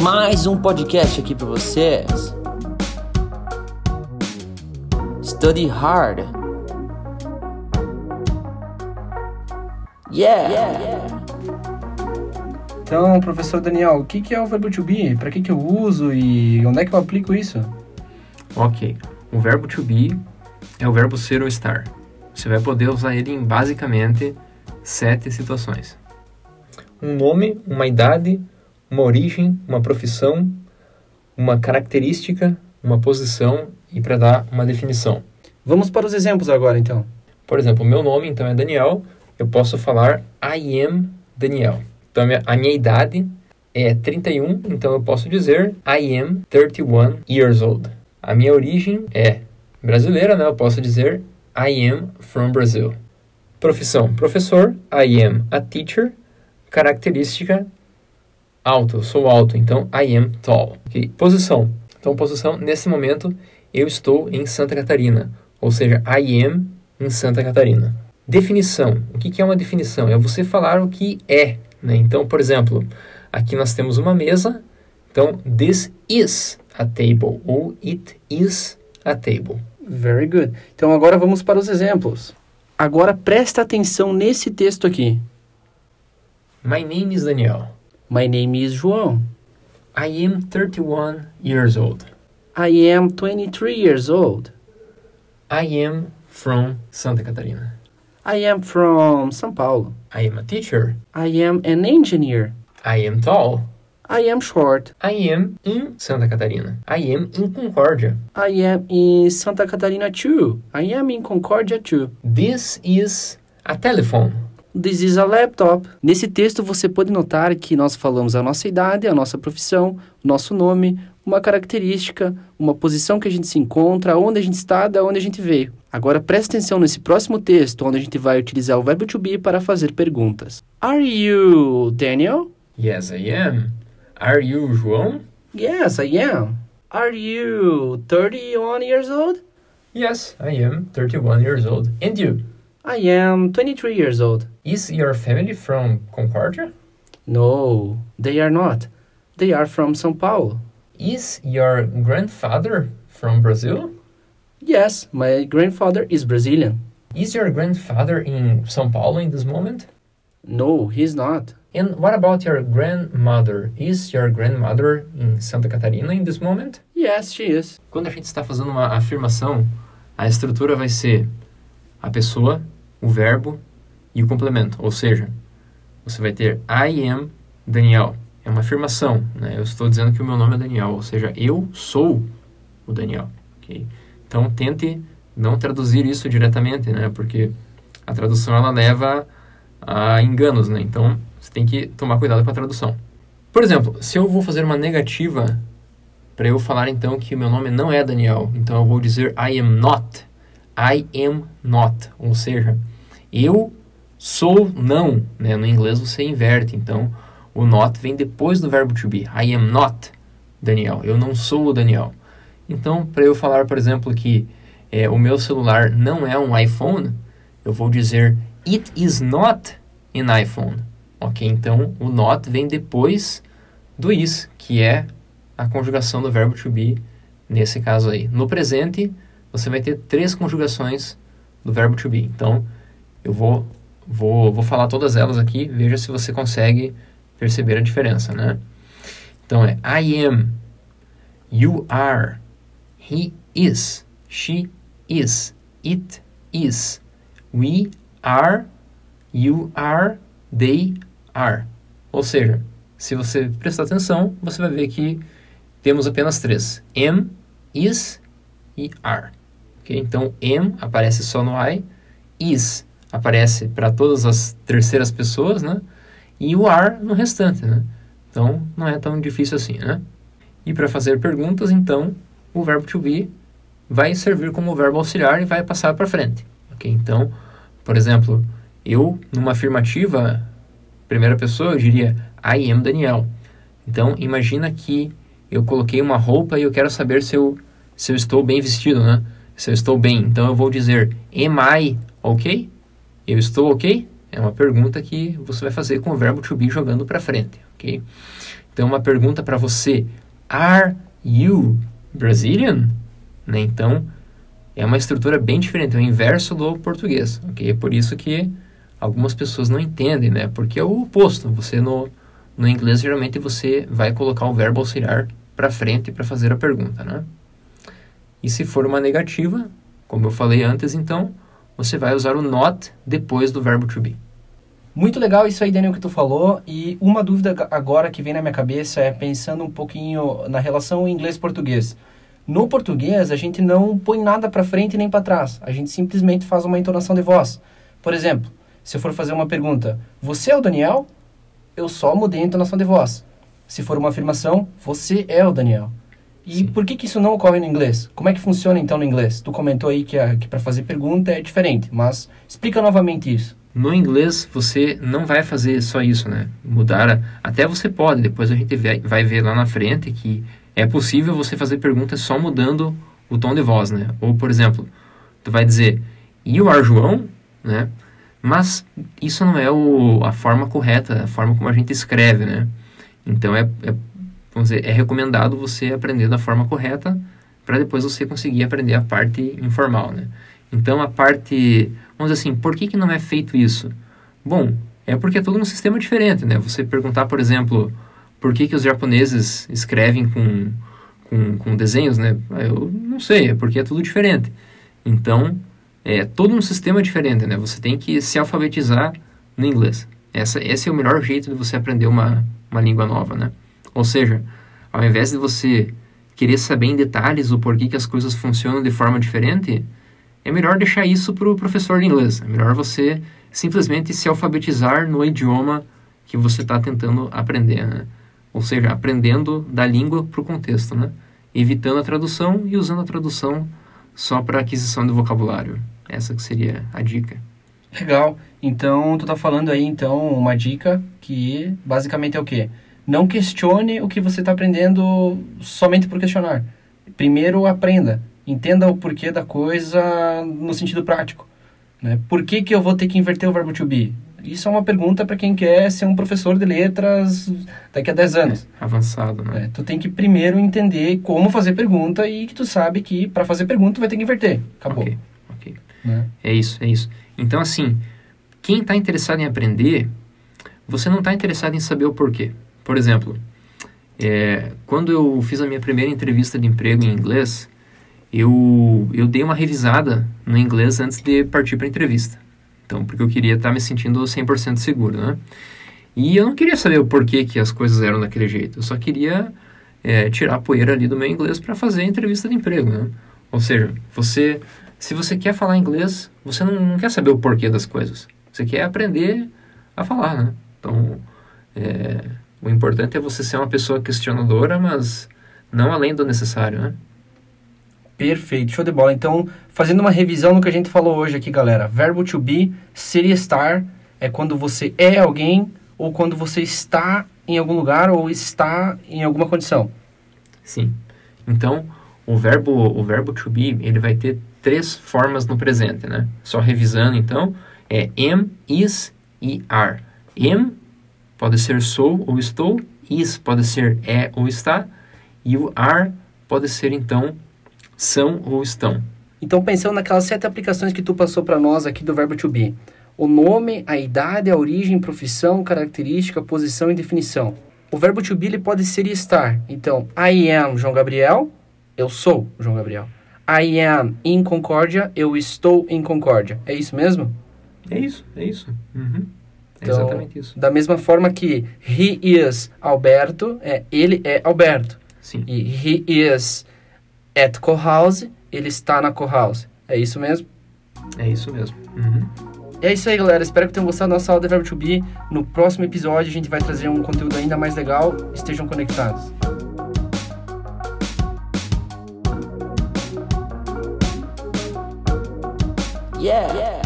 Mais um podcast aqui para vocês. Study hard. Yeah. yeah. Então, professor Daniel, o que, que é o verbo to be? Para que, que eu uso e onde é que eu aplico isso? Ok, o verbo to be é o verbo ser ou estar. Você vai poder usar ele em basicamente sete situações: um nome, uma idade, uma origem, uma profissão, uma característica, uma posição e para dar uma definição. Vamos para os exemplos agora, então. Por exemplo, meu nome então é Daniel. Eu posso falar I am Daniel. Então, a minha, a minha idade é 31, então eu posso dizer I am 31 years old. A minha origem é brasileira, né? Eu posso dizer I am from Brazil. Profissão: professor. I am a teacher. Característica: alto. Sou alto, então I am tall. Okay. Posição: então posição nesse momento eu estou em Santa Catarina, ou seja, I am em Santa Catarina. Definição: o que é uma definição? É você falar o que é. Né? Então, por exemplo, aqui nós temos uma mesa. Então, this is a table ou it is a table. Very good. Então agora vamos para os exemplos. Agora presta atenção nesse texto aqui. My name is Daniel. My name is João. I am 31 years old. I am 23 years old. I am from Santa Catarina. I am from São Paulo. I am a teacher. I am an engineer. I am tall. I am short. I am in Santa Catarina. I am in Concórdia. I am in Santa Catarina too. I am in Concórdia too. This is a telephone. This is a laptop. Nesse texto você pode notar que nós falamos a nossa idade, a nossa profissão, nosso nome, uma característica, uma posição que a gente se encontra, onde a gente está, da onde a gente veio. Agora preste atenção nesse próximo texto, onde a gente vai utilizar o verbo to be para fazer perguntas. Are you Daniel? Yes, I am. Are you João? Yes, I am. Are you 31 years old? Yes, I am 31 years old. And you? I am 23 years old. Is your family from Concórdia? No, they are not. They are from São Paulo. Is your grandfather from Brazil? Yes, my grandfather is Brazilian. Is your grandfather in São Paulo in this moment? No, he's not. And what about your grandmother? Is your grandmother in Santa Catarina in this moment? Yes, she is. Quando a gente está fazendo uma afirmação, a estrutura vai ser a pessoa, o verbo e o complemento. Ou seja, você vai ter I am Daniel. É uma afirmação, né? Eu estou dizendo que o meu nome é Daniel, ou seja, eu sou o Daniel. Então tente não traduzir isso diretamente, né? Porque a tradução ela leva a enganos, né? Então você tem que tomar cuidado com a tradução. Por exemplo, se eu vou fazer uma negativa para eu falar então que o meu nome não é Daniel, então eu vou dizer I am not. I am not, ou seja, eu sou não, né? No inglês você inverte, então o not vem depois do verbo to be. I am not Daniel. Eu não sou o Daniel. Então, para eu falar, por exemplo, que é, o meu celular não é um iPhone, eu vou dizer It is not an iPhone. Ok? Então, o not vem depois do is, que é a conjugação do verbo to be nesse caso aí. No presente, você vai ter três conjugações do verbo to be. Então, eu vou, vou, vou falar todas elas aqui, veja se você consegue perceber a diferença, né? Então, é I am, you are, he is, she is, it is, we are, you are, they are. Ou seja, se você prestar atenção, você vai ver que temos apenas três: am, is e are. Okay? Então, am aparece só no I, is aparece para todas as terceiras pessoas, né? E o are no restante, né? Então, não é tão difícil assim, né? E para fazer perguntas, então, o verbo to be vai servir como verbo auxiliar e vai passar para frente. Ok? Então, por exemplo, eu, numa afirmativa, primeira pessoa, eu diria I am Daniel. Então, imagina que eu coloquei uma roupa e eu quero saber se eu, se eu estou bem vestido, né? Se eu estou bem. Então, eu vou dizer Am I ok? Eu estou ok? É uma pergunta que você vai fazer com o verbo to be jogando para frente, ok? Então, uma pergunta para você: Are you Brazilian? Né? Então, é uma estrutura bem diferente, é o inverso do português, ok? É por isso que algumas pessoas não entendem, né? Porque é o oposto. Você no, no inglês geralmente você vai colocar o verbo auxiliar para frente para fazer a pergunta, né? E se for uma negativa, como eu falei antes, então você vai usar o not depois do verbo to be. Muito legal isso aí, Daniel, que tu falou. E uma dúvida agora que vem na minha cabeça é pensando um pouquinho na relação inglês-português. No português, a gente não põe nada para frente nem para trás. A gente simplesmente faz uma entonação de voz. Por exemplo, se eu for fazer uma pergunta, você é o Daniel? Eu só mudei a entonação de voz. Se for uma afirmação, você é o Daniel. E Sim. por que, que isso não ocorre no inglês? Como é que funciona então no inglês? Tu comentou aí que, que para fazer pergunta é diferente, mas explica novamente isso. No inglês, você não vai fazer só isso, né? Mudar, a... até você pode, depois a gente vai ver lá na frente que é possível você fazer perguntas só mudando o tom de voz, né? Ou, por exemplo, tu vai dizer, you are João, né? Mas isso não é o, a forma correta, a forma como a gente escreve, né? Então, é, é, vamos dizer, é recomendado você aprender da forma correta para depois você conseguir aprender a parte informal, né? Então, a parte, vamos dizer assim, por que, que não é feito isso? Bom, é porque é todo um sistema diferente, né? Você perguntar, por exemplo, por que, que os japoneses escrevem com, com, com desenhos, né? Eu não sei, é porque é tudo diferente. Então, é todo um sistema diferente, né? Você tem que se alfabetizar no inglês. Essa, esse é o melhor jeito de você aprender uma, uma língua nova, né? Ou seja, ao invés de você querer saber em detalhes o porquê que as coisas funcionam de forma diferente, é melhor deixar isso para o professor de inglês. É melhor você simplesmente se alfabetizar no idioma que você está tentando aprender, né? ou seja, aprendendo da língua para o contexto, né? evitando a tradução e usando a tradução só para aquisição de vocabulário. Essa que seria a dica. Legal. Então, tu tá falando aí, então, uma dica que basicamente é o quê? Não questione o que você está aprendendo somente por questionar. Primeiro, aprenda. Entenda o porquê da coisa no sentido prático. Né? Por que, que eu vou ter que inverter o verbo to be? Isso é uma pergunta para quem quer ser um professor de letras daqui a 10 anos. É, avançado, né? É, tu tem que primeiro entender como fazer pergunta e que tu sabe que para fazer pergunta tu vai ter que inverter. Acabou. Ok, ok. Né? É isso, é isso. Então, assim, quem está interessado em aprender, você não está interessado em saber o porquê. Por exemplo, é, quando eu fiz a minha primeira entrevista de emprego em inglês, eu, eu dei uma revisada no inglês antes de partir para a entrevista. Então, porque eu queria estar me sentindo 100% seguro, né? E eu não queria saber o porquê que as coisas eram daquele jeito. Eu só queria é, tirar a poeira ali do meu inglês para fazer a entrevista de emprego, né? Ou seja, você, se você quer falar inglês, você não, não quer saber o porquê das coisas. Você quer aprender a falar, né? Então, é, o importante é você ser uma pessoa questionadora, mas não além do necessário, né? Perfeito, show de bola. Então, fazendo uma revisão no que a gente falou hoje aqui, galera. Verbo to be seria estar é quando você é alguém ou quando você está em algum lugar ou está em alguma condição. Sim. Então, o verbo, o verbo to be, ele vai ter três formas no presente, né? Só revisando, então, é am, is e are. Am pode ser sou ou estou, is pode ser é ou está, e o are pode ser, então, são ou estão. Então, pensando naquelas sete aplicações que tu passou para nós aqui do verbo to be. O nome, a idade, a origem, profissão, característica, posição e definição. O verbo to be ele pode ser e estar. Então, I am João Gabriel, eu sou João Gabriel. I am in Concórdia, eu estou em Concórdia. É isso mesmo? É isso, é isso. Uhum. É então, exatamente isso. Da mesma forma que he is Alberto, é ele é Alberto. Sim. E he is at co-house, ele está na co-house. É isso mesmo? É isso mesmo. Uhum. É isso aí, galera. Espero que tenham gostado da nossa aula de Verbo to Be. No próximo episódio, a gente vai trazer um conteúdo ainda mais legal. Estejam conectados. Yeah, yeah.